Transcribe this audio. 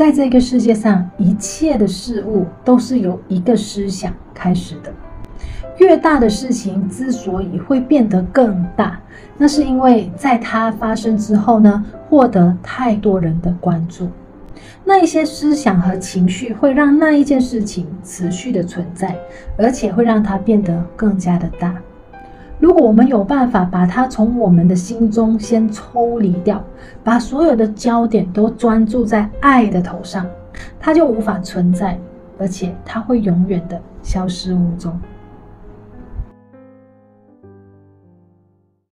在这个世界上，一切的事物都是由一个思想开始的。越大的事情之所以会变得更大，那是因为在它发生之后呢，获得太多人的关注。那一些思想和情绪会让那一件事情持续的存在，而且会让它变得更加的大。如果我们有办法把它从我们的心中先抽离掉，把所有的焦点都专注在爱的头上，它就无法存在，而且它会永远的消失无踪。